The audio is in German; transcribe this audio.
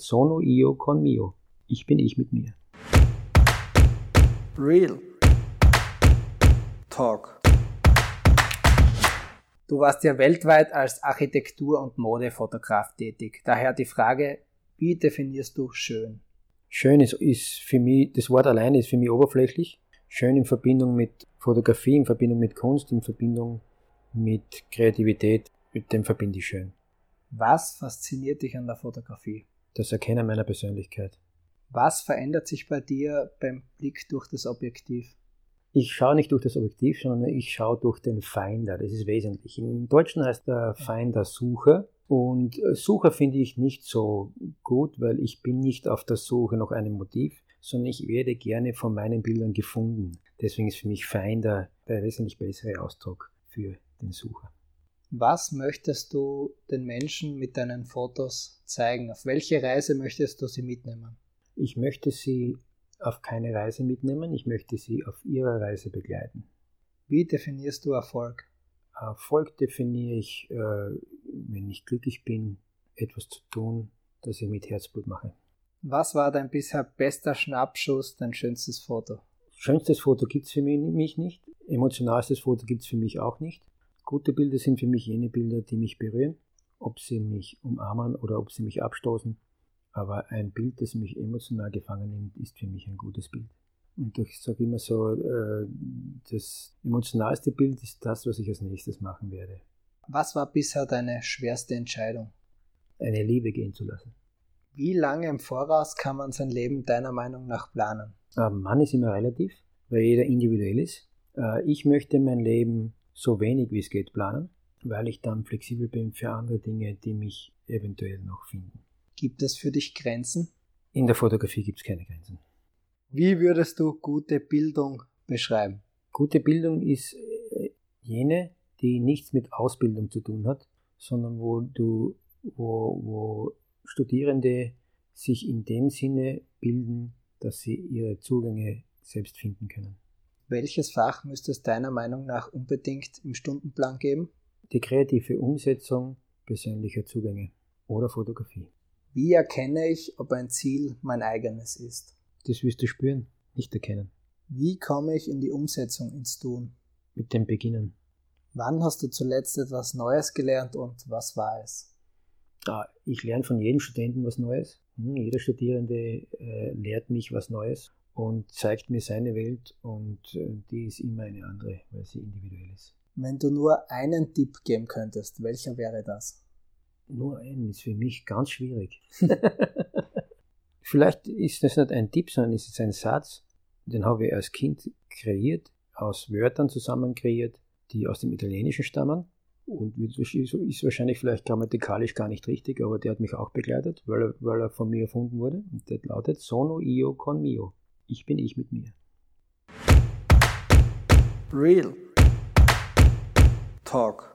Sono io con mio. Ich bin ich mit mir. Real Talk. Du warst ja weltweit als Architektur- und Modefotograf tätig. Daher die Frage, wie definierst du schön? Schön ist, ist für mich, das Wort alleine ist für mich oberflächlich. Schön in Verbindung mit Fotografie, in Verbindung mit Kunst, in Verbindung mit Kreativität, mit dem verbinde ich schön. Was fasziniert dich an der Fotografie? Das Erkennen meiner Persönlichkeit. Was verändert sich bei dir beim Blick durch das Objektiv? Ich schaue nicht durch das Objektiv, sondern ich schaue durch den Finder. Das ist wesentlich. Im Deutschen heißt der Finder Sucher. Und Sucher finde ich nicht so gut, weil ich bin nicht auf der Suche nach einem Motiv, sondern ich werde gerne von meinen Bildern gefunden. Deswegen ist für mich Finder der wesentlich bessere Ausdruck für den Sucher. Was möchtest du den Menschen mit deinen Fotos zeigen? Auf welche Reise möchtest du sie mitnehmen? Ich möchte sie auf keine Reise mitnehmen, ich möchte sie auf ihrer Reise begleiten. Wie definierst du Erfolg? Erfolg definiere ich, äh, wenn ich glücklich bin, etwas zu tun, das ich mit Herzblut mache. Was war dein bisher bester Schnappschuss, dein schönstes Foto? Schönstes Foto gibt es für mich nicht. Emotionalstes Foto gibt es für mich auch nicht. Gute Bilder sind für mich jene Bilder, die mich berühren, ob sie mich umarmen oder ob sie mich abstoßen. Aber ein Bild, das mich emotional gefangen nimmt, ist für mich ein gutes Bild. Und ich sage immer so, äh, das emotionalste Bild ist das, was ich als nächstes machen werde. Was war bisher deine schwerste Entscheidung? Eine Liebe gehen zu lassen. Wie lange im Voraus kann man sein Leben deiner Meinung nach planen? Mann ist immer relativ, weil jeder individuell ist. Äh, ich möchte mein Leben so wenig wie es geht planen, weil ich dann flexibel bin für andere Dinge, die mich eventuell noch finden. Gibt es für dich Grenzen? In der Fotografie gibt es keine Grenzen. Wie würdest du gute Bildung beschreiben? Gute Bildung ist äh, jene, die nichts mit Ausbildung zu tun hat, sondern wo du, wo, wo Studierende sich in dem Sinne bilden, dass sie ihre Zugänge selbst finden können. Welches Fach müsste es deiner Meinung nach unbedingt im Stundenplan geben? Die kreative Umsetzung persönlicher Zugänge oder Fotografie. Wie erkenne ich, ob ein Ziel mein eigenes ist? Das wirst du spüren, nicht erkennen. Wie komme ich in die Umsetzung ins Tun? Mit dem Beginnen. Wann hast du zuletzt etwas Neues gelernt und was war es? Ah, ich lerne von jedem Studenten was Neues. Hm, jeder Studierende äh, lehrt mich was Neues und zeigt mir seine Welt und äh, die ist immer eine andere, weil sie individuell ist. Wenn du nur einen Tipp geben könntest, welcher wäre das? Nur einen ist für mich ganz schwierig. Vielleicht ist das nicht ein Tipp, sondern ist es ein Satz, den habe ich als Kind kreiert, aus Wörtern zusammen kreiert, die aus dem Italienischen stammen. Und ist wahrscheinlich vielleicht grammatikalisch gar nicht richtig, aber der hat mich auch begleitet, weil er, weil er von mir erfunden wurde. Und der lautet Sono io con mio. Ich bin ich mit mir. Real Talk.